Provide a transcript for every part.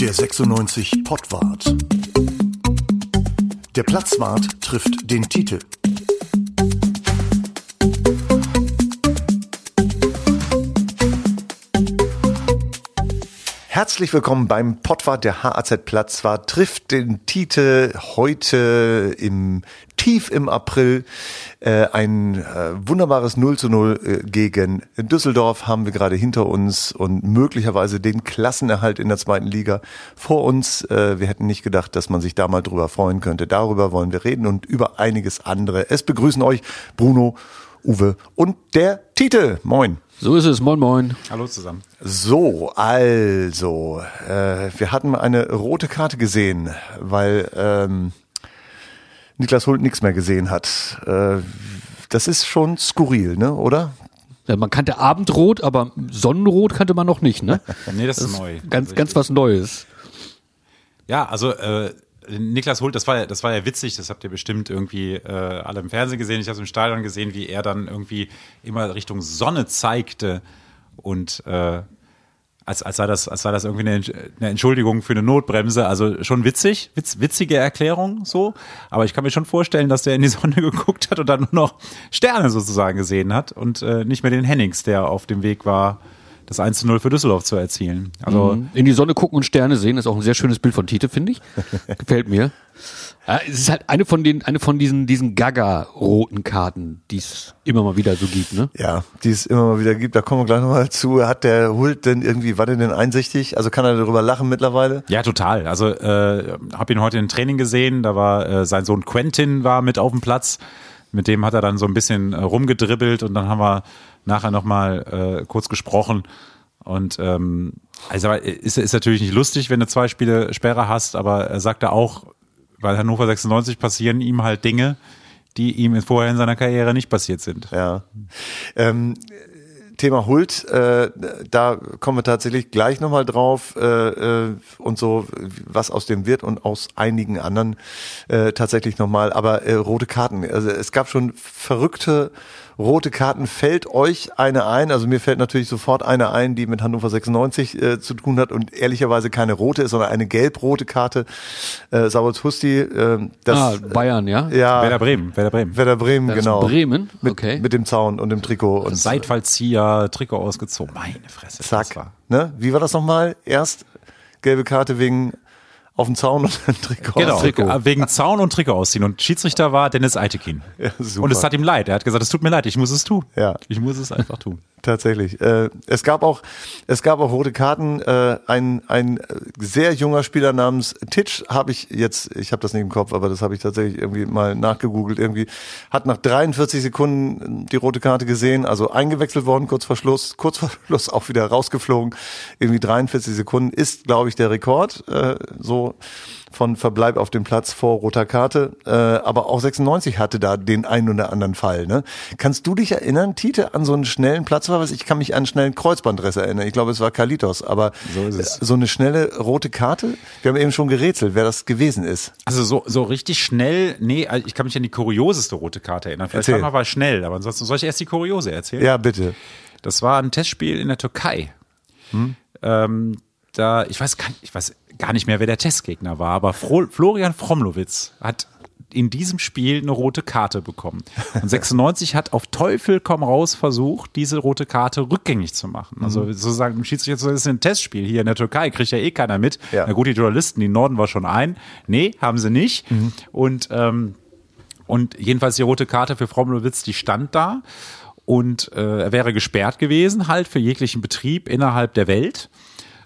Der 96 Pottwart. Der Platzwart trifft den Titel. Herzlich willkommen beim Pottwart. Der HAZ Platzwart trifft den Titel heute im tief im April. Äh, ein äh, wunderbares 0 zu 0 äh, gegen Düsseldorf haben wir gerade hinter uns und möglicherweise den Klassenerhalt in der zweiten Liga vor uns. Äh, wir hätten nicht gedacht, dass man sich da mal drüber freuen könnte. Darüber wollen wir reden und über einiges andere. Es begrüßen euch Bruno, Uwe und der Titel. Moin. So ist es, moin moin. Hallo zusammen. So, also, äh, wir hatten eine rote Karte gesehen, weil ähm, Niklas Hult nichts mehr gesehen hat. Äh, das ist schon skurril, ne, oder? Ja, man kannte Abendrot, aber Sonnenrot kannte man noch nicht, ne? nee, das ist neu. Ganz, ganz was Neues. Ja, also äh, Niklas Hult, das war ja, das war ja witzig, das habt ihr bestimmt irgendwie äh, alle im Fernsehen gesehen, ich habe es im Stadion gesehen, wie er dann irgendwie immer Richtung Sonne zeigte und äh, als, als, sei das, als sei das irgendwie eine, Entschuldigung für eine Notbremse. Also schon witzig, witz, witzige Erklärung so. Aber ich kann mir schon vorstellen, dass der in die Sonne geguckt hat und dann nur noch Sterne sozusagen gesehen hat und äh, nicht mehr den Hennings, der auf dem Weg war, das 1 zu 0 für Düsseldorf zu erzielen. Also Mhm. In die Sonne gucken und Sterne sehen, ist auch ein sehr schönes Bild von Tite, finde ich. Gefällt mir. Ja, es ist halt eine von den, eine von diesen, diesen Gaga-roten Karten, die es immer mal wieder so gibt, ne? Ja, die es immer mal wieder gibt. Da kommen wir gleich nochmal zu. Hat der Hult denn irgendwie, war der denn einsichtig? Also kann er darüber lachen mittlerweile? Ja, total. Also äh, habe ihn heute im Training gesehen. Da war äh, sein Sohn Quentin war mit auf dem Platz. Mit dem hat er dann so ein bisschen äh, rumgedribbelt und dann haben wir nachher nochmal äh, kurz gesprochen. Und ähm, also ist, ist natürlich nicht lustig, wenn du zwei Spiele Sperre hast, aber er sagte auch, weil Hannover 96 passieren ihm halt Dinge, die ihm vorher in seiner Karriere nicht passiert sind. Ja. Ähm, Thema Hult, äh, da kommen wir tatsächlich gleich nochmal drauf äh, äh, und so, was aus dem wird und aus einigen anderen äh, tatsächlich nochmal. Aber äh, rote Karten, also es gab schon verrückte rote Karten. Fällt euch eine ein? Also mir fällt natürlich sofort eine ein, die mit Hannover 96 äh, zu tun hat und ehrlicherweise keine rote ist, sondern eine gelb-rote Karte. Äh, Sauerz Husti, äh, das, ah, Bayern, ja? ja, Werder Bremen, Werder Bremen. Werder Bremen, Das genau. Bremen, Mit, okay. mit dem Zaun und dem Trikot. Und Seitfallzieher, Trikot ausgezogen. Meine Fresse. das Zack. war- Ne? Wie war das nochmal? Erst gelbe Karte wegen auf dem Zaun und ein Trikot. Genau, Trikot. wegen Zaun und Trikot ausziehen. Und Schiedsrichter war Dennis Eitekin. Ja, und es hat ihm leid. Er hat gesagt, es tut mir leid, ich muss es tun. Ja. Ich muss es einfach tun. Tatsächlich. Äh, es gab auch, es gab auch rote Karten. Äh, ein ein sehr junger Spieler namens Titsch habe ich jetzt, ich habe das nicht im Kopf, aber das habe ich tatsächlich irgendwie mal nachgegoogelt. Irgendwie hat nach 43 Sekunden die rote Karte gesehen, also eingewechselt worden kurz vor Schluss, kurz vor Schluss auch wieder rausgeflogen. Irgendwie 43 Sekunden ist, glaube ich, der Rekord. Äh, so von Verbleib auf dem Platz vor roter Karte. Äh, aber auch 96 hatte da den einen oder anderen Fall. Ne? Kannst du dich erinnern, Tite, an so einen schnellen Platzverweis? Ich kann mich an einen schnellen Kreuzbandriss erinnern. Ich glaube, es war Kalitos. Aber So ist es. so eine schnelle rote Karte? Wir haben eben schon gerätselt, wer das gewesen ist. Also so, so richtig schnell, nee, also ich kann mich an die kurioseste rote Karte erinnern. Vielleicht Erzähl. war mal schnell, aber ansonsten soll ich erst die kuriose erzählen? Ja, bitte. Das war ein Testspiel in der Türkei. Hm? Ähm, da, ich weiß, gar- ich weiß gar nicht mehr, wer der Testgegner war, aber Fro Florian Fromlowitz hat in diesem Spiel eine rote Karte bekommen. Und 96 hat auf Teufel komm raus versucht, diese rote Karte rückgängig zu machen. Also Mhm. sozusagen, im Schiedsrichter, ist ein Testspiel hier in der Türkei, kriegt ja eh keiner mit. Ja. Na gut, die Journalisten, die Norden war schon ein. Nee, haben sie nicht. Mhm. Und, ähm, und jedenfalls die rote Karte für Fromlowitz, die stand da. Und äh, er wäre gesperrt gewesen, halt für jeglichen Betrieb innerhalb der Welt.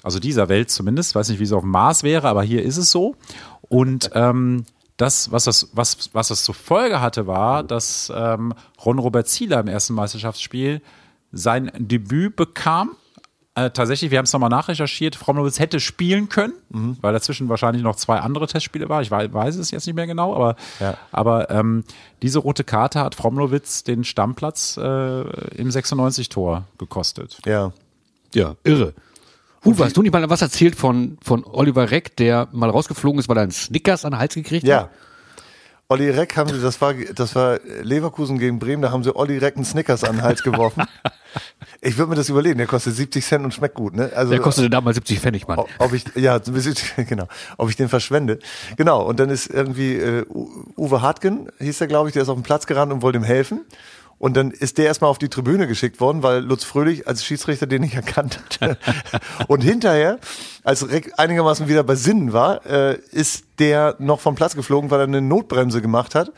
Also dieser Welt zumindest. Weiß nicht, wie es auf dem Mars wäre, aber hier ist es so. Und ähm, das, was das, was, was das zur Folge hatte, war, dass ähm, Ron-Robert Zieler im ersten Meisterschaftsspiel sein Debüt bekam. Äh, tatsächlich, wir haben es nochmal nachrecherchiert, Fromlowitz hätte spielen können, weil dazwischen wahrscheinlich noch zwei andere Testspiele war. Ich weiß, weiß es jetzt nicht mehr genau, aber, Ja. aber ähm, diese rote Karte hat Fromlowitz den Stammplatz äh, im 96-Tor gekostet. Ja. Ja, irre. Uwe, hast du nicht mal was erzählt von, von Oliver Reck, der mal rausgeflogen ist, weil er einen Snickers an den Hals gekriegt Ja. hat? Olli Reck haben sie, das war, das war Leverkusen gegen Bremen, da haben sie Olli Reck einen Snickers an den Hals geworfen. Ich würde mir das überlegen, der kostet 70 Cent und schmeckt gut, ne? Also, Der kostete damals 70 Pfennig, Mann. ob- ich, ja, genau, ob ich den verschwende. Genau, und dann ist irgendwie äh, Uwe Hartgen, hieß der, glaube ich, der ist auf den Platz gerannt und wollte ihm helfen. Und dann ist der erstmal auf die Tribüne geschickt worden, weil Lutz Fröhlich als Schiedsrichter den nicht erkannt hat. und hinterher, als Reck einigermaßen wieder bei Sinnen war, äh, ist der noch vom Platz geflogen, weil er eine Notbremse gemacht hat,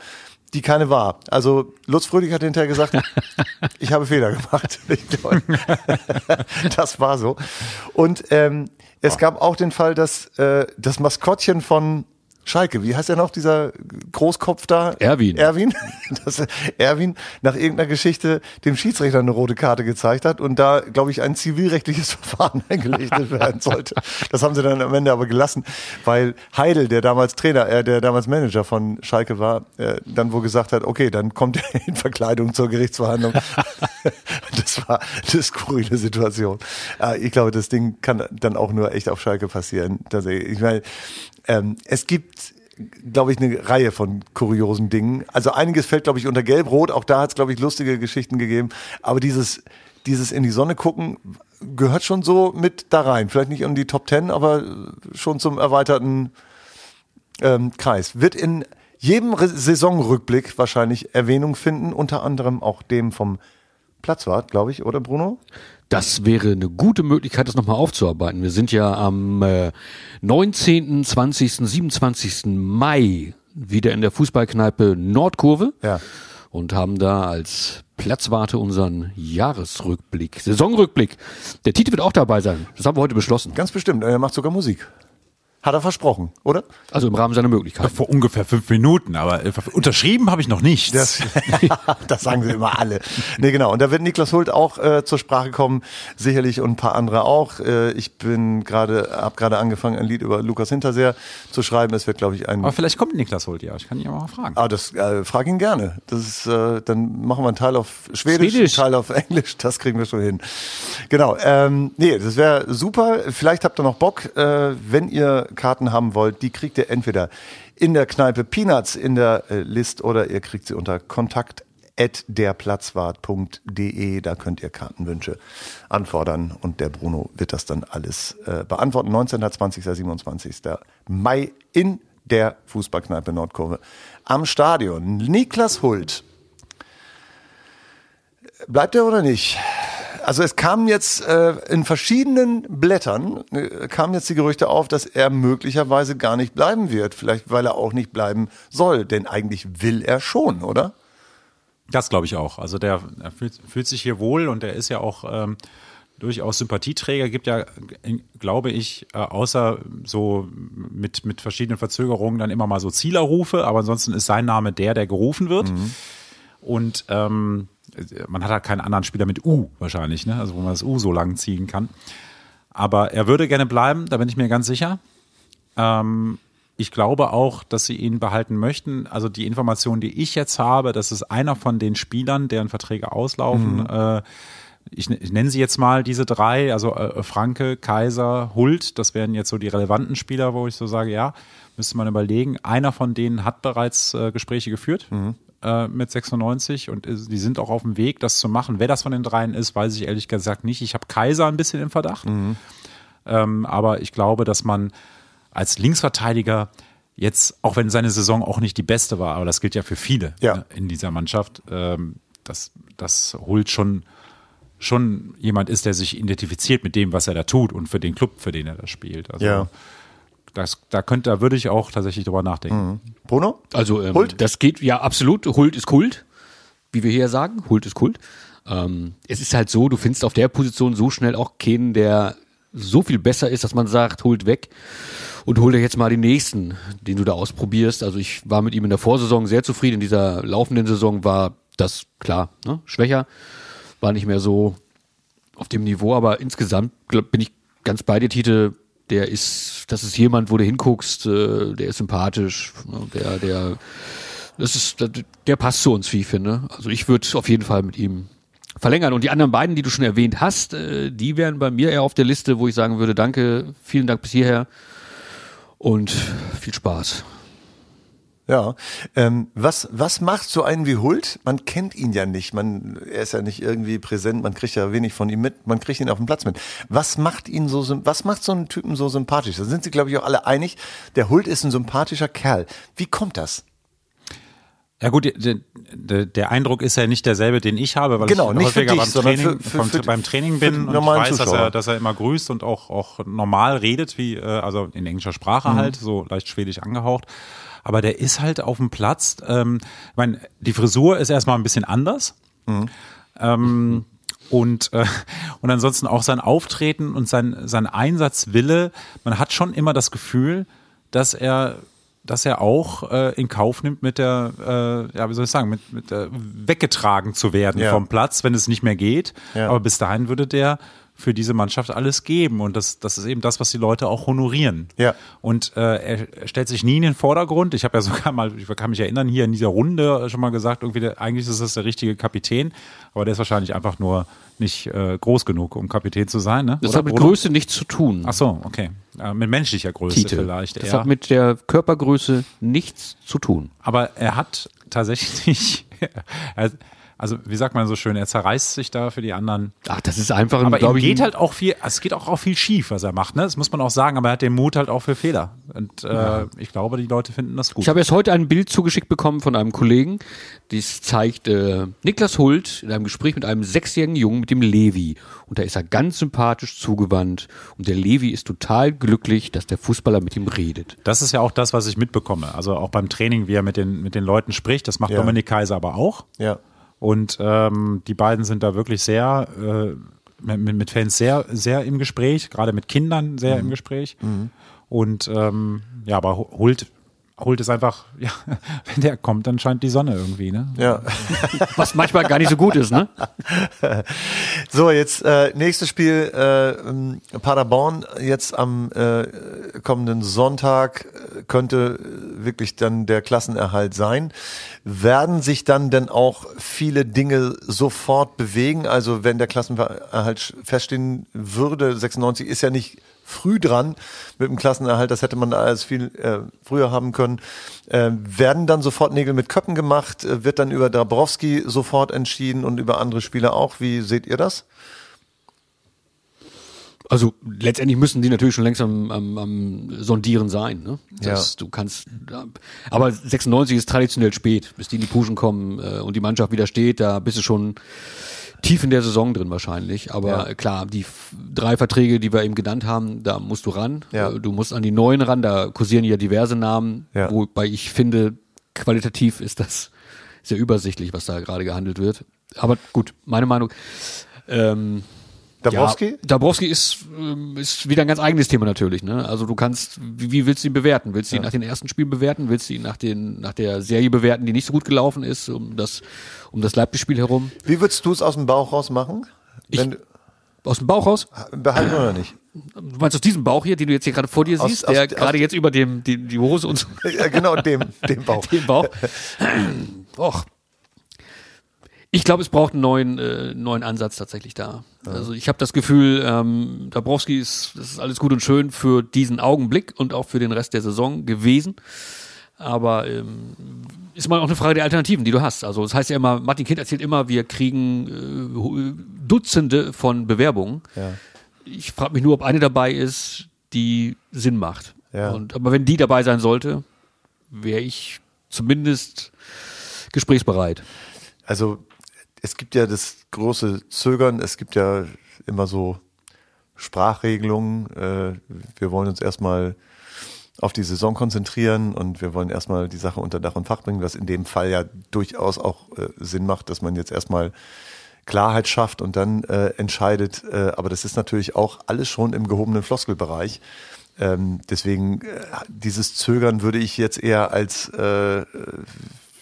die keine war. Also Lutz Fröhlich hat hinterher gesagt, ich habe Fehler gemacht. Das war so. Und ähm, es gab auch den Fall, dass äh, das Maskottchen von Schalke, wie heißt er noch, dieser Großkopf da? Erwin. Erwin, dass Erwin nach irgendeiner Geschichte dem Schiedsrichter eine rote Karte gezeigt hat und da, glaube ich, ein zivilrechtliches Verfahren eingeleitet werden sollte. Das haben sie dann am Ende aber gelassen, weil Heidel, der damals Trainer, äh, der damals Manager von Schalke war, äh, dann wohl gesagt hat, okay, dann kommt er in Verkleidung zur Gerichtsverhandlung. das war eine skurrile Situation. Äh, ich glaube, das Ding kann dann auch nur echt auf Schalke passieren. Ich meine, ähm, es gibt glaube ich, eine Reihe von kuriosen Dingen. Also einiges fällt, glaube ich, unter Gelb-Rot. Auch da hat es, glaube ich, lustige Geschichten gegeben. Aber dieses, dieses in die Sonne gucken gehört schon so mit da rein. Vielleicht nicht in die Top Ten, aber schon zum erweiterten ähm, Kreis. Wird in jedem Re Saisonrückblick wahrscheinlich Erwähnung finden, unter anderem auch dem vom Platzwart, glaube ich, oder Bruno? Das wäre eine gute Möglichkeit, das nochmal aufzuarbeiten. Wir sind ja am äh, 19., 20., 27. Mai wieder in der Fußballkneipe Nordkurve Ja. und haben da als Platzwarte unseren Jahresrückblick, Saisonrückblick. Der Tite wird auch dabei sein. Das haben wir heute beschlossen. Ganz bestimmt. Er macht sogar Musik. Hat er versprochen, oder? Also im Rahmen seiner Möglichkeiten. Vor ungefähr fünf Minuten, aber äh, unterschrieben habe ich noch nichts. Das, das sagen sie immer alle. Nee, genau. Und da wird Niklas Hult auch äh, zur Sprache kommen, sicherlich und ein paar andere auch. Äh, ich bin gerade, habe gerade angefangen, ein Lied über Lukas Hinterseer zu schreiben. Es wird, glaube ich, ein. aber vielleicht kommt Niklas Holt ja. Ich kann ihn ja mal fragen. Ah, das äh, frag ihn gerne. Das ist, äh, dann machen wir einen Teil auf Schwedisch, Schwedisch. einen Teil auf Englisch. Das kriegen wir schon hin. Genau. Ähm, nee, das wäre super. Vielleicht habt ihr noch Bock, äh, wenn ihr Karten haben wollt. Die kriegt ihr entweder in der Kneipe Peanuts in der äh, List oder ihr kriegt sie unter Kontakt derplatzwart.de. Da könnt ihr Kartenwünsche anfordern und der Bruno wird das dann alles äh, beantworten. 19., 20., 27. Mai in der Fußballkneipe Nordkurve am Stadion. Niklas Hult. Bleibt er oder nicht? Also es kamen jetzt äh, in verschiedenen Blättern äh, kamen jetzt die Gerüchte auf, dass er möglicherweise gar nicht bleiben wird. Vielleicht weil er auch nicht bleiben soll, denn eigentlich will er schon, oder? Das glaube ich auch. Also der, er fühlt, fühlt sich hier wohl und er ist ja auch ähm, durchaus Sympathieträger. Gibt ja, glaube ich, äh, außer so mit, mit verschiedenen Verzögerungen dann immer mal so Zielerrufe, aber ansonsten ist sein Name der, der gerufen wird. Und ähm, man hat halt keinen anderen Spieler mit U wahrscheinlich, ne? also wo man das U so lang ziehen kann. Aber er würde gerne bleiben, da bin ich mir ganz sicher. Ähm, ich glaube auch, dass sie ihn behalten möchten. Also die Information, die ich jetzt habe, das ist einer von den Spielern, deren Verträge auslaufen. Äh, ich, ich nenne sie jetzt mal diese drei, also äh, Franke, Kaiser, Hult, das wären jetzt so die relevanten Spieler, wo ich so sage, ja, müsste man überlegen. Einer von denen hat bereits äh, Gespräche geführt äh, mit 96 und die sind auch auf dem Weg, das zu machen. Wer das von den dreien ist, weiß ich ehrlich gesagt nicht. Ich habe Kaiser ein bisschen im Verdacht. Ähm, aber ich glaube, dass man als Linksverteidiger jetzt, auch wenn seine Saison auch nicht die beste war, aber das gilt ja für viele Ja. ne, in dieser Mannschaft, ähm, dass das holt schon schon jemand ist, der sich identifiziert mit dem, was er da tut und für den Club, für den er da spielt. Also Ja. Das, da könnte, da würde ich auch tatsächlich drüber nachdenken. Bruno? Also ähm, Hult? das geht ja absolut. Hult ist Kult, wie wir hier sagen. Hult ist Kult. Ähm, es ist halt so, du findest auf der Position so schnell auch keinen, der so viel besser ist, dass man sagt, holt weg und hol dir jetzt mal den nächsten, den du da ausprobierst. Also ich war mit ihm in der Vorsaison sehr zufrieden. In dieser laufenden Saison war das klar ne? schwächer, war nicht mehr so auf dem Niveau, aber insgesamt glaub, bin ich ganz bei dir, Tite. Der ist, das ist jemand, wo du hinguckst, äh, der ist sympathisch, ne, der, der, das ist, der, der passt zu uns, wie ich finde. Also ich würde auf jeden Fall mit ihm verlängern. Und die anderen beiden, die du schon erwähnt hast, äh, die wären bei mir eher auf der Liste, wo ich sagen würde, danke, vielen Dank bis hierher und viel Spaß. Ja. Ähm, was, was macht so einen wie Hult? Man kennt ihn ja nicht. Man, er ist ja nicht irgendwie präsent. Man kriegt ja wenig von ihm mit. Man kriegt ihn auf dem Platz mit. Was macht ihn so, was macht so einen Typen so sympathisch? Da sind sich, glaube ich, auch alle einig. Der Hult ist ein sympathischer Kerl. Wie kommt das? Ja gut, der, der, der Eindruck ist ja nicht derselbe, den ich habe, weil Genau, ich nicht häufiger dich, beim, Training, für- für- für- beim Training bin und ich weiß, dass er, dass er immer grüßt und auch, auch normal redet, wie äh, also in englischer Sprache Mhm. halt, so leicht schwedisch angehaucht. Aber der ist halt auf dem Platz. Ähm, ich meine, die Frisur ist erstmal ein bisschen anders. Mhm. Ähm, und, äh, und ansonsten auch sein Auftreten und sein, sein Einsatzwille. Man hat schon immer das Gefühl, dass er dass er auch äh, in Kauf nimmt, mit der, äh, ja, wie soll ich sagen, mit, mit äh, weggetragen zu werden Ja. vom Platz, wenn es nicht mehr geht. Ja. Aber bis dahin würde der für diese Mannschaft alles geben. Und das, das ist eben das, was die Leute auch honorieren. Ja. Und äh, er stellt sich nie in den Vordergrund. Ich habe ja sogar mal, ich kann mich erinnern, hier in dieser Runde schon mal gesagt, irgendwie der, eigentlich ist das der richtige Kapitän, aber der ist wahrscheinlich einfach nur nicht äh, groß genug, um Kapitän zu sein. Ne? Das Oder, hat mit Bruno? Größe nichts zu tun. Ach so, okay. Äh, mit menschlicher Größe Tite. vielleicht Das eher. hat mit der Körpergröße nichts zu tun. Aber er hat tatsächlich, er, also wie sagt man so schön, er zerreißt sich da für die anderen. Ach, das ist einfach, Aber ihm geht ein- halt auch viel, es geht auch, auch viel schief, was er macht, ne? Das muss man auch sagen, aber er hat den Mut halt auch für Fehler. Und äh, ich glaube, die Leute finden das gut. Ich habe erst heute ein Bild zugeschickt bekommen von einem Kollegen. Dies zeigt äh, Niklas Hult in einem Gespräch mit einem sechsjährigen Jungen mit dem Levi. Und da ist er ganz sympathisch zugewandt. Und der Levi ist total glücklich, dass der Fußballer mit ihm redet. das ist ja auch das, was ich mitbekomme. Also auch beim Training, wie er mit den, mit den Leuten spricht, das macht Ja. Dominik Kaiser aber auch. Ja. Und ähm, die beiden sind da wirklich sehr äh, mit, mit Fans sehr, sehr im Gespräch, gerade mit Kindern sehr im Gespräch. Und ähm, ja, aber Hult, Hult ist einfach, ja, wenn der kommt, dann scheint die Sonne irgendwie, ne? Ja. Was manchmal gar nicht so gut ist, ne? So, jetzt äh, nächstes Spiel äh, ähm, Paderborn jetzt am äh, kommenden Sonntag äh, könnte äh, wirklich dann der Klassenerhalt sein. Werden sich dann denn auch viele Dinge sofort bewegen? Also wenn der Klassenerhalt feststehen würde, 96 ist ja nicht früh dran mit dem Klassenerhalt, das hätte man alles viel äh, früher haben können. Äh, werden dann sofort Nägel mit Köppen gemacht? Äh, wird dann über Dabrowski sofort entschieden und über andere Spieler auch? Wie seht ihr das? Also letztendlich müssen die natürlich schon längst am, am, am Sondieren sein. Ne? Das, Ja. Du kannst, aber 96 ist traditionell spät, bis die in die Puschen kommen äh, und die Mannschaft wieder steht. Da bist du schon tief in der Saison drin wahrscheinlich. Aber Ja. klar, die drei Verträge, die wir eben genannt haben, da musst du ran. Ja. Äh, Du musst an die neuen ran. Da kursieren ja diverse Namen, Ja. wobei ich finde, qualitativ ist das sehr übersichtlich, was da gerade gehandelt wird. Aber gut, meine Meinung. Ähm, Dabrowski? ja, Dabrowski ist, ähm, ist wieder ein ganz eigenes Thema natürlich. Ne? Also du kannst, wie, wie willst du ihn bewerten? Willst du ihn nach den ersten Spielen bewerten? Willst du ihn nach, den, nach der Serie bewerten, die nicht so gut gelaufen ist, um das, um das Leipzig-Spiel herum? Wie würdest du es aus dem Bauch raus machen? Du- Aus dem Bauch raus? behalten oder nicht? Du meinst aus diesem Bauch hier, den du jetzt hier gerade vor dir Aus- siehst, aus- der gerade jetzt über dem, die, die Hose und so, Ja, genau, dem, dem Bauch. den Bauch. Och. Ich glaube, es braucht einen neuen, äh, neuen Ansatz tatsächlich da. Also ich habe das Gefühl, ähm, Dabrowski ist, das ist alles gut und schön für diesen Augenblick und auch für den Rest der Saison gewesen. Aber ähm, ist mal auch eine Frage der Alternativen, die du hast. Also das heißt ja immer, Martin Kind erzählt immer, wir kriegen äh, Dutzende von Bewerbungen. Ja. Ich frage mich nur, ob eine dabei ist, die Sinn macht. Ja. Und, aber wenn die dabei sein sollte, wäre ich zumindest gesprächsbereit. Also es gibt ja das große Zögern, es gibt ja immer so Sprachregelungen. Äh, wir wollen uns erstmal auf die Saison konzentrieren und wir wollen erstmal die Sache unter Dach und Fach bringen, was in dem Fall ja durchaus auch äh, Sinn macht, dass man jetzt erstmal Klarheit schafft und dann äh, entscheidet. Aber das ist natürlich auch alles schon im gehobenen Floskelbereich. Ähm, deswegen dieses Zögern würde ich jetzt eher als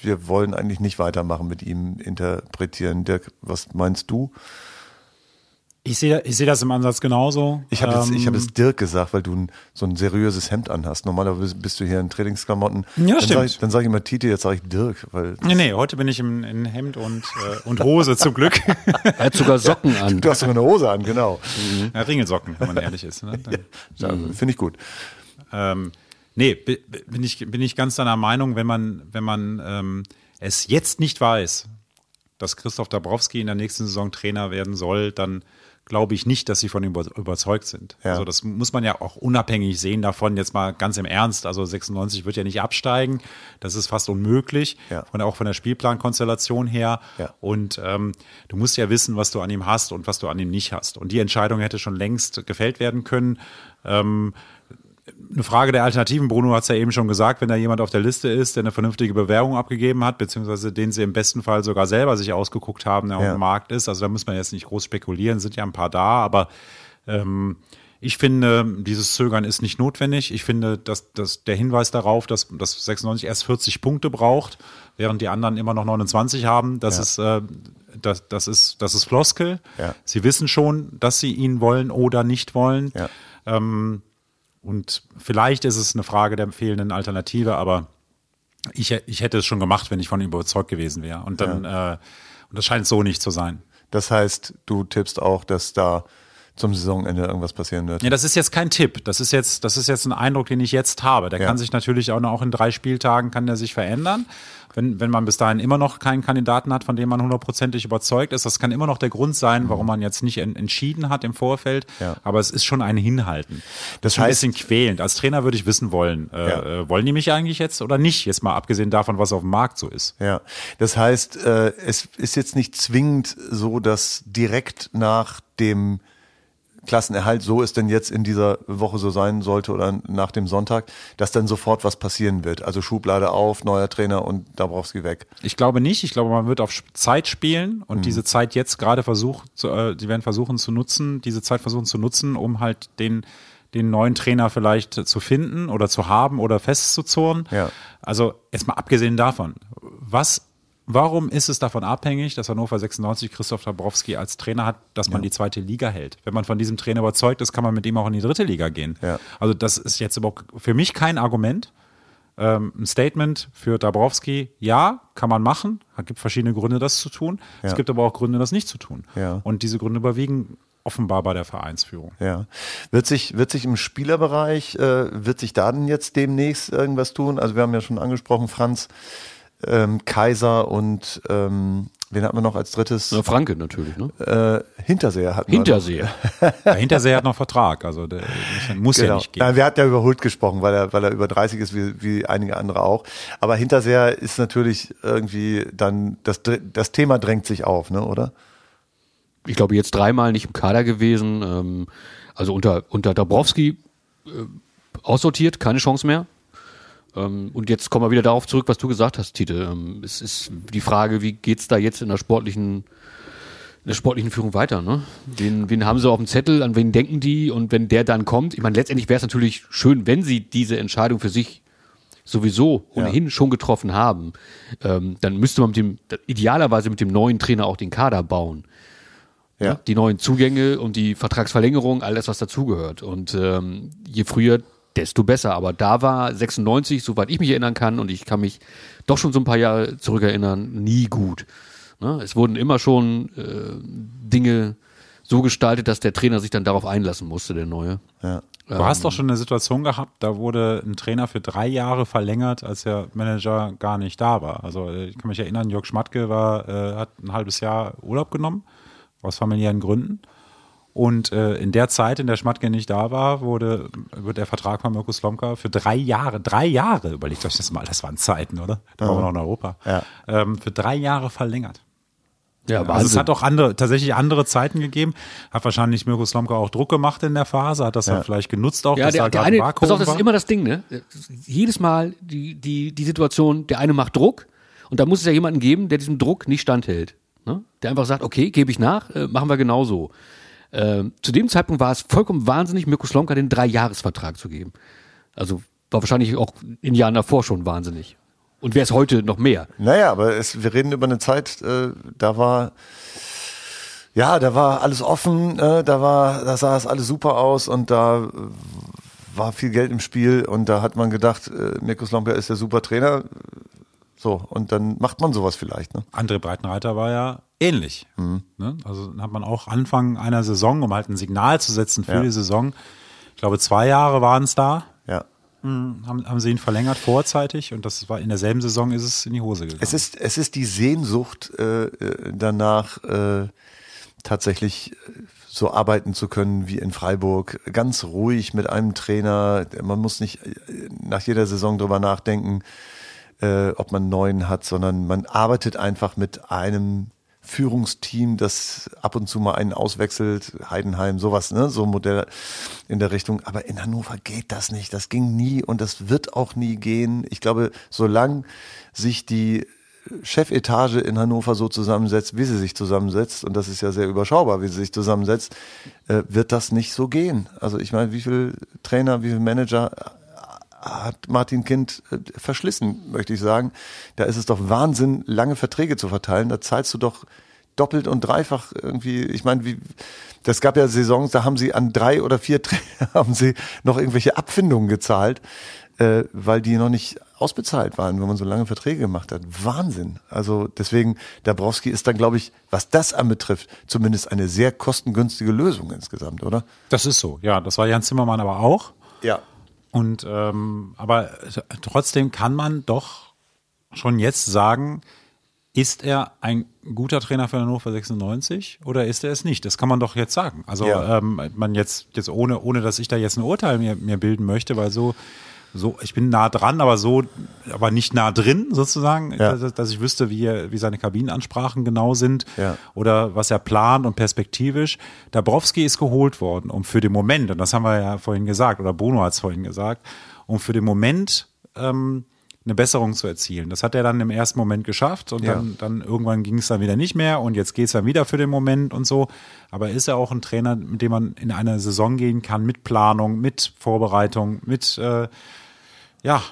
wir wollen eigentlich nicht weitermachen mit ihm interpretieren. Dirk, was meinst du? Ich sehe ich sehe das im Ansatz genauso. Ich habe jetzt, ich Ähm, habe jetzt Dirk gesagt, weil du ein, so ein seriöses Hemd anhast. Normalerweise bist du hier in Trainingsklamotten. Ja, dann stimmt. Sag ich, dann sage ich immer Tite, jetzt sage ich Dirk, weil Nee, nee, heute bin ich im, in Hemd und, äh, und Hose zum Glück. Er hat sogar Socken an. du hast sogar eine Hose an, genau. ja, Ringelsocken, wenn man ehrlich ist. Ne? Ja, Finde ich gut. ähm, Nee, bi- bi- bin ich, bin ich ganz deiner Meinung, wenn man, wenn man ähm, es jetzt nicht weiß, dass Christoph Dabrowski in der nächsten Saison Trainer werden soll, dann glaube ich nicht, dass sie von ihm über, überzeugt sind. Ja. Also das muss man ja auch unabhängig sehen davon, jetzt mal ganz im Ernst. Also 96 wird ja nicht absteigen. Das ist fast unmöglich, Ja. von, auch von der Spielplankonstellation her. Ja. Und ähm, du musst ja wissen, was du an ihm hast und was du an ihm nicht hast. Und die Entscheidung hätte schon längst gefällt werden können. Ähm, eine Frage der Alternativen. Bruno hat es ja eben schon gesagt, wenn da jemand auf der Liste ist, der eine vernünftige Bewerbung abgegeben hat, beziehungsweise den sie im besten Fall sogar selber sich ausgeguckt haben, der Ja. auf dem Markt ist. Also da muss man jetzt nicht groß spekulieren, sind ja ein paar da, aber ähm, ich finde, dieses Zögern ist nicht notwendig. Ich finde, dass, dass der Hinweis darauf, dass, dass 96 erst 40 Punkte braucht, während die anderen immer noch 29 haben, das Ja. ist äh, das, das ist das ist Floskel. Ja. Sie wissen schon, dass sie ihn wollen oder nicht wollen. Ja. Ähm, und vielleicht ist es eine Frage der fehlenden Alternative, aber ich, ich hätte es schon gemacht, wenn ich von ihm überzeugt gewesen wäre. Und dann, äh, und das scheint so nicht zu sein. Das heißt, du tippst auch, dass da zum Saisonende irgendwas passieren wird. Ja, das ist jetzt kein Tipp. Das ist jetzt, das ist jetzt ein Eindruck, den ich jetzt habe. Der Ja. kann sich natürlich auch noch auch in drei Spieltagen kann der sich verändern. Wenn, wenn man bis dahin immer noch keinen Kandidaten hat, von dem man hundertprozentig überzeugt ist, das kann immer noch der Grund sein, warum man jetzt nicht en entschieden hat im Vorfeld. Ja. Aber es ist schon ein Hinhalten. Das ist ein heißt- bisschen quälend. Als Trainer würde ich wissen wollen, äh, Ja. äh, wollen die mich eigentlich jetzt oder nicht? Jetzt mal abgesehen davon, was auf dem Markt so ist. Ja, das heißt, äh, es ist jetzt nicht zwingend so, dass direkt nach dem Klassenerhalt, so es denn jetzt in dieser Woche so sein sollte oder nach dem Sonntag, dass dann sofort was passieren wird. Also Schublade auf, neuer Trainer und Dabrowski weg. Ich glaube nicht. Ich glaube, man wird auf Zeit spielen und diese Zeit jetzt gerade versucht, äh, die werden versuchen zu nutzen, diese Zeit versuchen zu nutzen, um halt den den neuen Trainer vielleicht zu finden oder zu haben oder festzuzurren. Ja. Also erstmal abgesehen davon, was, warum ist es davon abhängig, dass Hannover 96 Christoph Dabrowski als Trainer hat, dass man die zweite Liga hält? Wenn man von diesem Trainer überzeugt ist, kann man mit ihm auch in die dritte Liga gehen. Ja. Also das ist jetzt überhaupt für mich kein Argument ähm, ein Statement für Dabrowski, ja, kann man machen. Es gibt verschiedene Gründe, das zu tun. Es Ja. gibt aber auch Gründe, das nicht zu tun. Ja. Und diese Gründe überwiegen offenbar bei der Vereinsführung. Ja. Wird sich, wird sich im Spielerbereich, äh, wird sich da denn jetzt demnächst irgendwas tun? Also wir haben ja schon angesprochen, Franz, ähm, Kaiser und ähm, wen hatten wir noch als drittes? Na, Franke natürlich, ne? Äh, Hinterseher wir noch. Hinterseher. Der Hinterseher hat noch Vertrag, also der muss, muss ja Genau. nicht gehen. Nein, wir hatten ja über Hult gesprochen, weil er, weil er über 30 ist, wie, wie einige andere auch. Aber Hinterseher ist natürlich irgendwie dann, das, das Thema drängt sich auf, ne, oder? ich glaube, jetzt dreimal nicht im Kader gewesen. Ähm, also unter, unter Dabrowski äh, aussortiert, keine Chance mehr. Ähm, und jetzt kommen wir wieder darauf zurück, was du gesagt hast, Tite. Ähm, es ist die Frage, wie geht's da jetzt in der sportlichen, in der sportlichen Führung weiter? Ne? Wen, wen haben sie auf dem Zettel, an wen denken die? Und wenn der dann kommt, ich meine, letztendlich wäre es natürlich schön, wenn sie diese Entscheidung für sich sowieso ohnehin schon getroffen haben, ähm, dann müsste man mit dem, idealerweise mit dem neuen Trainer auch den Kader bauen. Ja. Die neuen Zugänge und die Vertragsverlängerung, all das, was dazugehört. Und ähm, je früher, desto besser. Aber da war 96, soweit ich mich erinnern kann, und ich kann mich doch schon so ein paar Jahre zurückerinnern, nie gut. Ne? Es wurden immer schon äh, Dinge so gestaltet, dass der Trainer sich dann darauf einlassen musste, der neue. Ja. Du hast doch schon eine Situation gehabt, da wurde ein Trainer für drei Jahre verlängert, als der Manager gar nicht da war. Also äh, ich kann mich erinnern, Jörg Schmatke war, äh, hat ein halbes Jahr Urlaub genommen, aus familiären Gründen. Und äh, in der Zeit, in der Schmatke nicht da war, wurde, wird der Vertrag von Mirko Slomka für drei Jahre, drei Jahre, überlegt euch das mal, das waren Zeiten, oder? Da waren wir noch in Europa. Ja. Ähm, für drei Jahre verlängert. Ja, Also es hat auch andere, tatsächlich andere Zeiten gegeben. Hat wahrscheinlich Mirko Slomka auch Druck gemacht in der Phase, hat das dann vielleicht genutzt auch, Ja, dass der, da der gerade eine, pass auf, das war. ist immer das Ding, ne? Jedes Mal die, die, die Situation, der eine macht Druck und da muss es ja jemanden geben, der diesem Druck nicht standhält. Ne? Der einfach sagt, okay, gebe ich nach, äh, machen wir genauso. Ähm, zu dem Zeitpunkt war es vollkommen wahnsinnig, Mirko Slomka den Dreijahresvertrag zu geben. Also war wahrscheinlich auch in Jahren davor schon wahnsinnig. Und wäre es heute noch mehr. Naja, aber es, wir reden über eine Zeit, äh, da war, ja, da war alles offen, äh, da war, da sah es alles super aus und da war viel Geld im Spiel und da hat man gedacht, äh, Mirko Slomka ist der super Trainer. So, und dann macht man sowas vielleicht, ne? André Breitenreiter war ja ähnlich. Ne? Also dann hat man auch Anfang einer Saison, um halt ein Signal zu setzen für Ja. die Saison, ich glaube zwei Jahre waren es da, Ja. haben, haben sie ihn verlängert vorzeitig und das war in derselben Saison ist es in die Hose gegangen. Es ist, es ist die Sehnsucht äh, äh, danach, äh, tatsächlich äh, so arbeiten zu können wie in Freiburg. Ganz ruhig mit einem Trainer. Man muss nicht äh, nach jeder Saison drüber nachdenken, äh, ob man neuen hat, sondern man arbeitet einfach mit einem Führungsteam, das ab und zu mal einen auswechselt, Heidenheim, sowas, ne, so ein Modell in der Richtung. Aber in Hannover geht das nicht. Das ging nie und das wird auch nie gehen. Ich glaube, solange sich die Chefetage in Hannover so zusammensetzt, wie sie sich zusammensetzt, und das ist ja sehr überschaubar, wie sie sich zusammensetzt, äh, wird das nicht so gehen. Also ich meine, wie viel Trainer, wie viel Manager hat Martin Kind äh, verschlissen, möchte ich sagen. Da ist es doch Wahnsinn, lange Verträge zu verteilen. Da zahlst du doch doppelt und dreifach irgendwie. Ich meine, wie das gab ja Saisons, da haben sie an drei oder vier Trainer haben sie noch irgendwelche Abfindungen gezahlt, äh, weil die noch nicht ausbezahlt waren, wenn man so lange Verträge gemacht hat. Wahnsinn. Also deswegen, Dabrowski ist dann, glaube ich, was das anbetrifft, zumindest eine sehr kostengünstige Lösung insgesamt, oder? Das ist so, ja. Das war Jan Zimmermann aber auch. Ja. Und ähm, aber trotzdem kann man doch schon jetzt sagen, ist er ein guter Trainer für Hannover 96 oder ist er es nicht? Das kann man doch jetzt sagen. Also Ja. ähm, man jetzt jetzt ohne ohne dass ich da jetzt ein Urteil mir, mir bilden möchte, weil so so ich bin nah dran, aber so aber nicht nah drin sozusagen, Ja. dass, dass ich wüsste, wie er, wie seine Kabinenansprachen genau sind Ja. oder was er plant und perspektivisch. Dabrowski ist geholt worden, um für den Moment, und das haben wir ja vorhin gesagt, oder Bruno hat es vorhin gesagt, um für den Moment ähm, eine Besserung zu erzielen. Das hat er dann im ersten Moment geschafft und Ja. dann, dann irgendwann ging es dann wieder nicht mehr und jetzt geht es dann wieder für den Moment und so. Aber ist er auch ein Trainer, mit dem man in eine Saison gehen kann, mit Planung, mit Vorbereitung, mit äh, ja,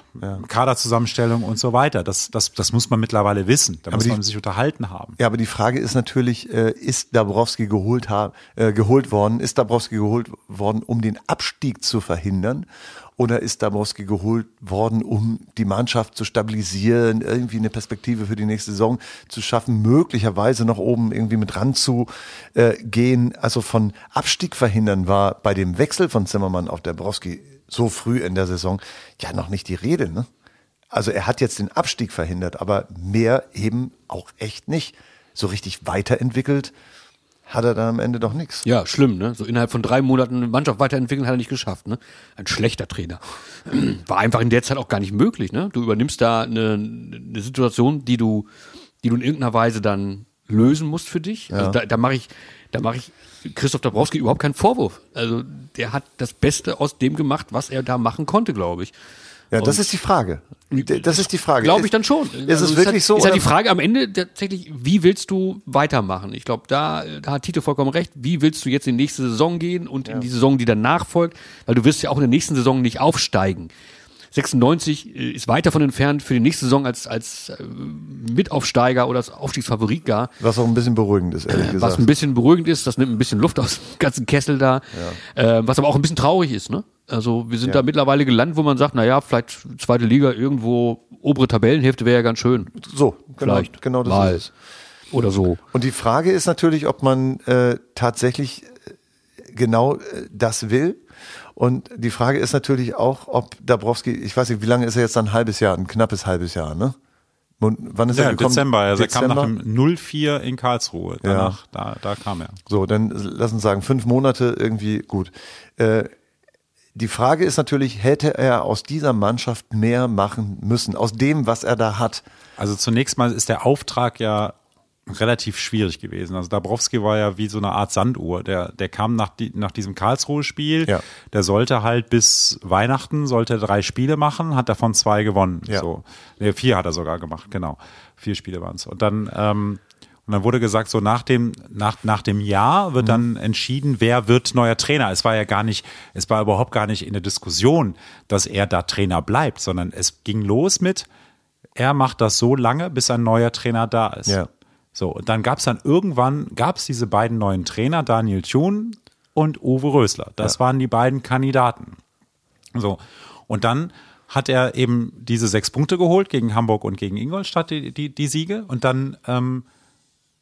Kaderzusammenstellung und so weiter. Das, das, das muss man mittlerweile wissen. Da muss die- man sich unterhalten haben. Ja, aber die Frage ist natürlich, äh, ist Dabrowski geholt, ha äh, geholt worden? Ist Dabrowski geholt worden, um den Abstieg zu verhindern? Oder ist Dabrowski geholt worden, um die Mannschaft zu stabilisieren, irgendwie eine Perspektive für die nächste Saison zu schaffen, möglicherweise noch oben irgendwie mit ran zu äh, gehen? Also von Abstieg verhindern war bei dem Wechsel von Zimmermann auf Dabrowski so früh in der Saison ja noch nicht die Rede, ne? Also er hat jetzt den Abstieg verhindert, aber mehr eben auch echt nicht. So richtig weiterentwickelt hat er dann am Ende doch nichts. Ja, schlimm, ne? So innerhalb von drei Monaten eine Mannschaft weiterentwickeln hat er nicht geschafft, ne? Ein schlechter Trainer. War einfach in der Zeit auch gar nicht möglich, ne? Du übernimmst da eine, eine Situation, die du, die du in irgendeiner Weise dann lösen musst für dich. Also da, da mache ich, da mache ich Christoph Dabrowski überhaupt keinen Vorwurf. Also der hat das Beste aus dem gemacht, was er da machen konnte, glaube ich. Ja, das Und- ist die Frage. Das ist die Frage. Glaube ich dann schon. Ist Also es ist wirklich halt, so? Ist oder- die Frage am Ende tatsächlich, wie willst du weitermachen? Ich glaube, da, da hat Tito vollkommen recht. Wie willst du jetzt in die nächste Saison gehen und in die Saison, die danach folgt? Weil du wirst ja auch in der nächsten Saison nicht aufsteigen. 96 äh, ist weit davon entfernt für die nächste Saison als, als äh, Mitaufsteiger oder als Aufstiegsfavorit gar. Was auch ein bisschen beruhigend ist, ehrlich Was gesagt. ein bisschen beruhigend ist, das nimmt ein bisschen Luft aus dem ganzen Kessel da. Äh, was aber auch ein bisschen traurig ist, ne? Also wir sind Ja. da mittlerweile gelandet, wo man sagt, na ja, vielleicht zweite Liga irgendwo, obere Tabellenhälfte wäre ja ganz schön. So, genau, Vielleicht. genau das Mal. ist es. Oder so. Und die Frage ist natürlich, ob man äh, tatsächlich äh, genau äh, das will. Und die Frage ist natürlich auch, ob Dabrowski, ich weiß nicht, wie lange ist er jetzt? Ein halbes Jahr, ein knappes halbes Jahr, ne? Und wann ist Ja, er gekommen? Dezember. Also er kam nach Dezember? dem 04 in Karlsruhe. Danach, da, da kam er. So, dann lass uns sagen, fünf Monate irgendwie gut. Äh, die Frage ist natürlich, hätte er aus dieser Mannschaft mehr machen müssen, aus dem, was er da hat? Also zunächst mal ist der Auftrag ja relativ schwierig gewesen. Also Dabrowski war ja wie so eine Art Sanduhr. Der, der kam nach, die, nach diesem Karlsruhe-Spiel. Ja. Der sollte halt bis Weihnachten sollte drei Spiele machen, hat davon zwei gewonnen. Ja. So. Nee, vier hat er sogar gemacht, genau. Vier Spiele waren es. Und dann, ähm, und dann wurde gesagt, so nach dem, nach, nach dem Jahr wird dann entschieden, wer wird neuer Trainer. Es war ja gar nicht, es war überhaupt gar nicht in der Diskussion, dass er da Trainer bleibt, sondern es ging los mit, er macht das so lange, bis ein neuer Trainer da ist. Ja. So, und dann gab es dann irgendwann, gab es diese beiden neuen Trainer, Daniel Thun und Uwe Rösler. Das waren die beiden Kandidaten. So, und dann hat er eben diese sechs Punkte geholt gegen Hamburg und gegen Ingolstadt, die, die, die Siege. Und dann ähm,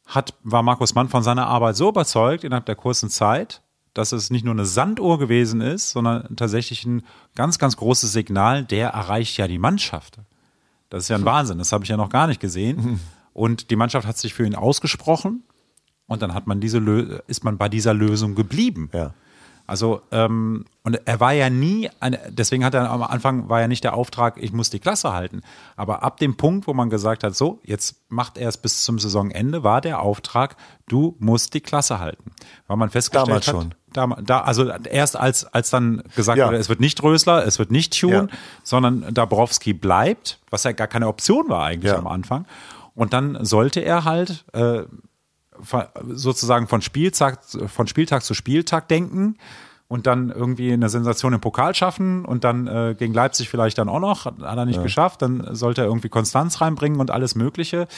hat, war Markus Mann von seiner Arbeit so überzeugt innerhalb der kurzen Zeit, dass es nicht nur eine Sanduhr gewesen ist, sondern tatsächlich ein ganz, ganz großes Signal, der erreicht ja die Mannschaft. Das ist ja ein Wahnsinn, das habe ich ja noch gar nicht gesehen. Und die Mannschaft hat sich für ihn ausgesprochen und dann hat man diese Lö ist man bei dieser Lösung geblieben. Ja. Also, ähm, und er war ja nie, eine, deswegen hat er am Anfang war ja nicht der Auftrag, ich muss die Klasse halten. Aber ab dem Punkt, wo man gesagt hat, so, jetzt macht er es bis zum Saisonende, war der Auftrag, du musst die Klasse halten. Weil man festgestellt Damals hat, schon. Da, da, also erst als, als dann gesagt Ja. wurde, es wird nicht Rösler, es wird nicht Tune, Ja. sondern Dabrowski bleibt, was ja gar keine Option war eigentlich Ja. am Anfang. Und dann sollte er halt äh, sozusagen von Spieltag, von Spieltag zu Spieltag denken und dann irgendwie eine Sensation im Pokal schaffen und dann äh, gegen Leipzig vielleicht dann auch noch, hat er nicht geschafft, dann sollte er irgendwie Konstanz reinbringen und alles Mögliche.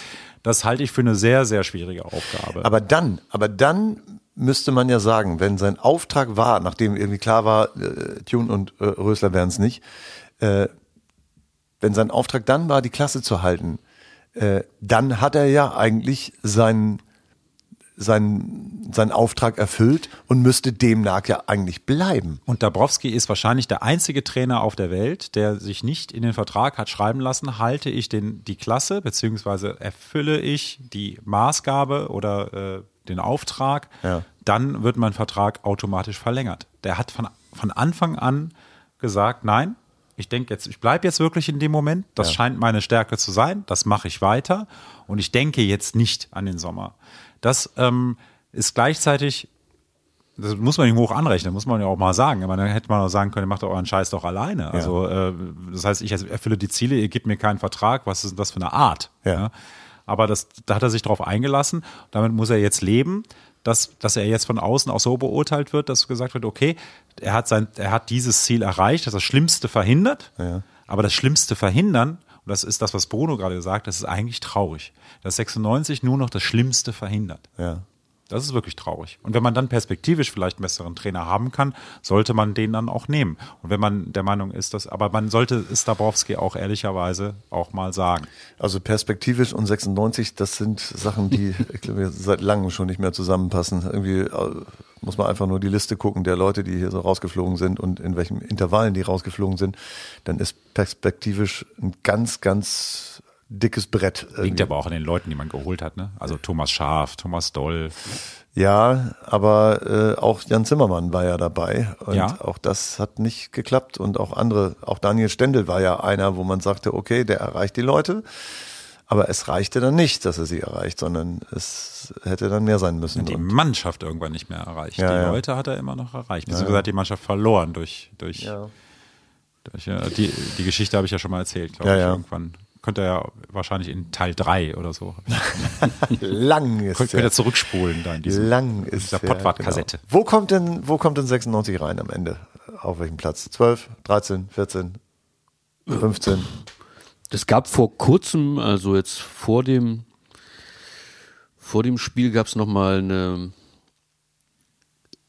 Das halte ich für eine sehr, sehr schwierige Aufgabe. Aber dann, aber dann müsste man ja sagen, wenn sein Auftrag war, nachdem irgendwie klar war, äh, Tune und äh, Rösler wären es nicht, äh, wenn sein Auftrag dann war, die Klasse zu halten, äh, dann hat er ja eigentlich seinen seinen seinen Auftrag erfüllt und müsste demnach ja eigentlich bleiben. Und Dabrowski ist wahrscheinlich der einzige Trainer auf der Welt, der sich nicht in den Vertrag hat schreiben lassen, halte ich den, die Klasse, beziehungsweise erfülle ich die Maßgabe oder äh, den Auftrag, Ja. dann wird mein Vertrag automatisch verlängert. Der hat von, von Anfang an gesagt, nein, ich denke jetzt, ich bleibe jetzt wirklich in dem Moment, das Ja. scheint meine Stärke zu sein, das mache ich weiter und ich denke jetzt nicht an den Sommer. Das ähm, ist gleichzeitig das muss man ihm hoch anrechnen, muss man ja auch mal sagen. Meine, dann hätte man auch sagen können, ihr macht euren Scheiß doch alleine. Also, äh, das heißt, ich erfülle die Ziele, ihr gebt mir keinen Vertrag, was ist denn das für eine Art? Ja. Aber das, da hat er sich drauf eingelassen. Damit muss er jetzt leben, dass, dass er jetzt von außen auch so beurteilt wird, dass gesagt wird, okay, er hat sein, er hat dieses Ziel erreicht, das das Schlimmste verhindert. Ja. Aber das Schlimmste verhindern, und das ist das, was Bruno gerade sagt, das ist eigentlich traurig. Dass 96 nur noch das Schlimmste verhindert. Ja. Das ist wirklich traurig. Und wenn man dann perspektivisch vielleicht einen besseren Trainer haben kann, sollte man den dann auch nehmen. Und wenn man der Meinung ist, dass, aber man sollte es Dabrowski auch ehrlicherweise auch mal sagen. Also perspektivisch und 96, das sind Sachen, die ich glaube, seit langem schon nicht mehr zusammenpassen. Irgendwie äh, muss man einfach nur die Liste gucken der Leute, die hier so rausgeflogen sind und in welchen Intervallen die rausgeflogen sind. Dann ist perspektivisch ein ganz, ganz dickes Brett. Liegt irgendwie. aber auch an den Leuten, die man geholt hat. Ne? Also Thomas Schaaf, Thomas Doll. Ja, aber äh, auch Jan Zimmermann war ja dabei und Ja. auch das hat nicht geklappt und auch andere, auch Daniel Stendel war ja einer, wo man sagte, okay, der erreicht die Leute, aber es reichte dann nicht, dass er sie erreicht, sondern es hätte dann mehr sein müssen. Die Und, Mannschaft irgendwann nicht mehr erreicht. Ja, die ja. Leute hat er immer noch erreicht. Beziehungsweise hat die Mannschaft verloren durch, durch, durch äh, die, die Geschichte habe ich ja schon mal erzählt, glaube ich, ja. irgendwann. Könnte er ja wahrscheinlich in Teil 3 oder so. Lang ist Könnt, könnt der. ihr zurückspulen da in diesem, Lang ist dieser der, Pottwart-Kassette. Genau. Wo kommt denn, wo kommt denn 96 rein am Ende? Auf welchem Platz? 12, 13, 14, 15? Es gab vor kurzem, also jetzt vor dem vor dem Spiel gab es noch mal eine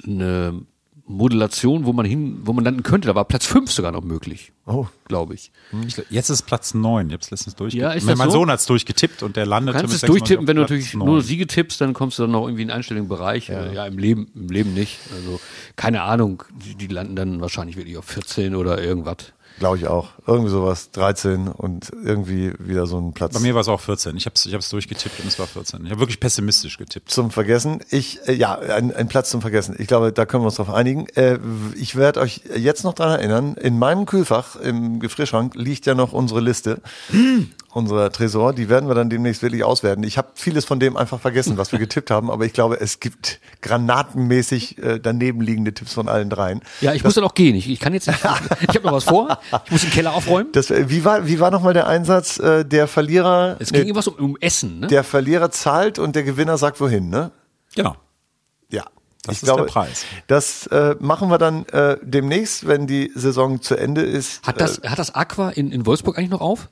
eine Modulation, wo man hin, wo man landen könnte. Da war Platz 5 sogar noch möglich, Oh, glaube ich. Ich, glaub, jetzt ist Platz 9. Ich habe es letztens durchgetippt. Ja, ist mein das so? Sohn hat es durchgetippt und der landete Du kannst mit es 96 durchtippen, wenn du natürlich 9. nur Siege tippst, dann kommst du dann noch irgendwie in einen einstelligen Bereich. Ja, ja im Leben, im Leben nicht. Also keine Ahnung, die, die landen dann wahrscheinlich wirklich auf 14 oder irgendwas. Glaube ich auch. Irgendwie sowas, 13 und irgendwie wieder so ein Platz. Bei mir war es auch 14. Ich habe es ich hab's durchgetippt und es war 14. Ich habe wirklich pessimistisch getippt. zum Vergessen. Ich, äh, ja, ein, ein Platz zum Vergessen. Ich glaube, da können wir uns drauf einigen. Äh, ich werde euch jetzt noch dran erinnern, in meinem Kühlfach im Gefrierschrank liegt ja noch unsere Liste. Unser Tresor, die werden wir dann demnächst wirklich auswerten. Ich habe vieles von dem einfach vergessen, was wir getippt haben, aber ich glaube, es gibt granatenmäßig äh, daneben liegende Tipps von allen dreien. Ja, ich muss dann auch gehen. Ich, ich kann jetzt nicht. Ich habe noch was vor. Ich muss den Keller aufräumen. Das, äh, wie war, wie war nochmal der Einsatz? Äh, der Verlierer, Es ging nee, irgendwas um, um Essen, ne? der Verlierer zahlt und der Gewinner sagt wohin, ne? Genau. Ja. Das ich ist glaube, der Preis. Das äh, machen wir dann äh, demnächst, wenn die Saison zu Ende ist. Hat das, hat das Aqua in, in Wolfsburg eigentlich noch auf?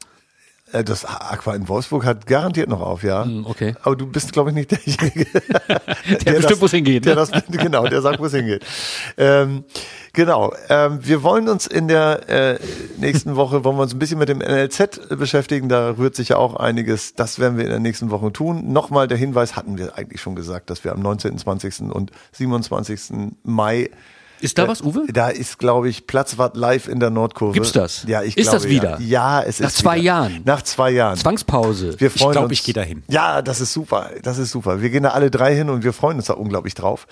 Äh, Das Aqua in Wolfsburg hat garantiert noch auf, ja. Hm, okay. Aber du bist, glaube ich, nicht derjenige. Der bestimmt, wo es hingeht, Der ne? das, genau, der sagt, wo es hingeht. Ähm, genau. Ähm, wir wollen uns in der äh, nächsten Woche, wollen wir uns ein bisschen mit dem NLZ beschäftigen. Da rührt sich ja auch einiges. Das werden wir in der nächsten Woche tun. Nochmal der Hinweis, hatten wir eigentlich schon gesagt, dass wir am 19., 20. und 27. Mai Ist da was, Uwe? da ist, glaube ich, Platzwart live in der Nordkurve. Gibt's das? Ja, ich Ist glaube, das wieder? Ja, ja es Nach ist zwei wieder. Jahren? Nach zwei Jahren. Zwangspause. Wir freuen glaub, uns. ich geh da hin. Ja, das ist super. Das ist super. Wir gehen da alle drei hin und wir freuen uns da unglaublich drauf.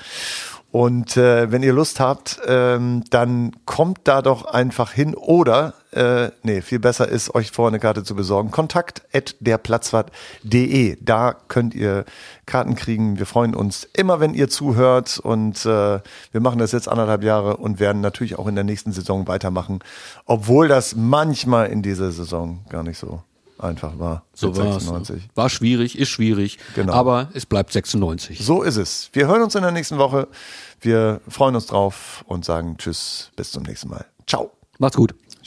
Und äh, wenn ihr Lust habt, ähm, dann kommt da doch einfach hin oder, äh, nee, viel besser ist, euch vorher eine Karte zu besorgen. Kontakt at derplatzwart.de. Da könnt ihr Karten kriegen. Wir freuen uns immer, wenn ihr zuhört und äh, wir machen das jetzt anderthalb Jahre und werden natürlich auch in der nächsten Saison weitermachen, obwohl das manchmal in dieser Saison gar nicht so einfach war. so war's. 96. War schwierig, ist schwierig. Genau. Aber es bleibt 96. So ist es. Wir hören uns in der nächsten Woche. Wir freuen uns drauf und sagen Tschüss, bis zum nächsten Mal. Ciao. Macht's gut.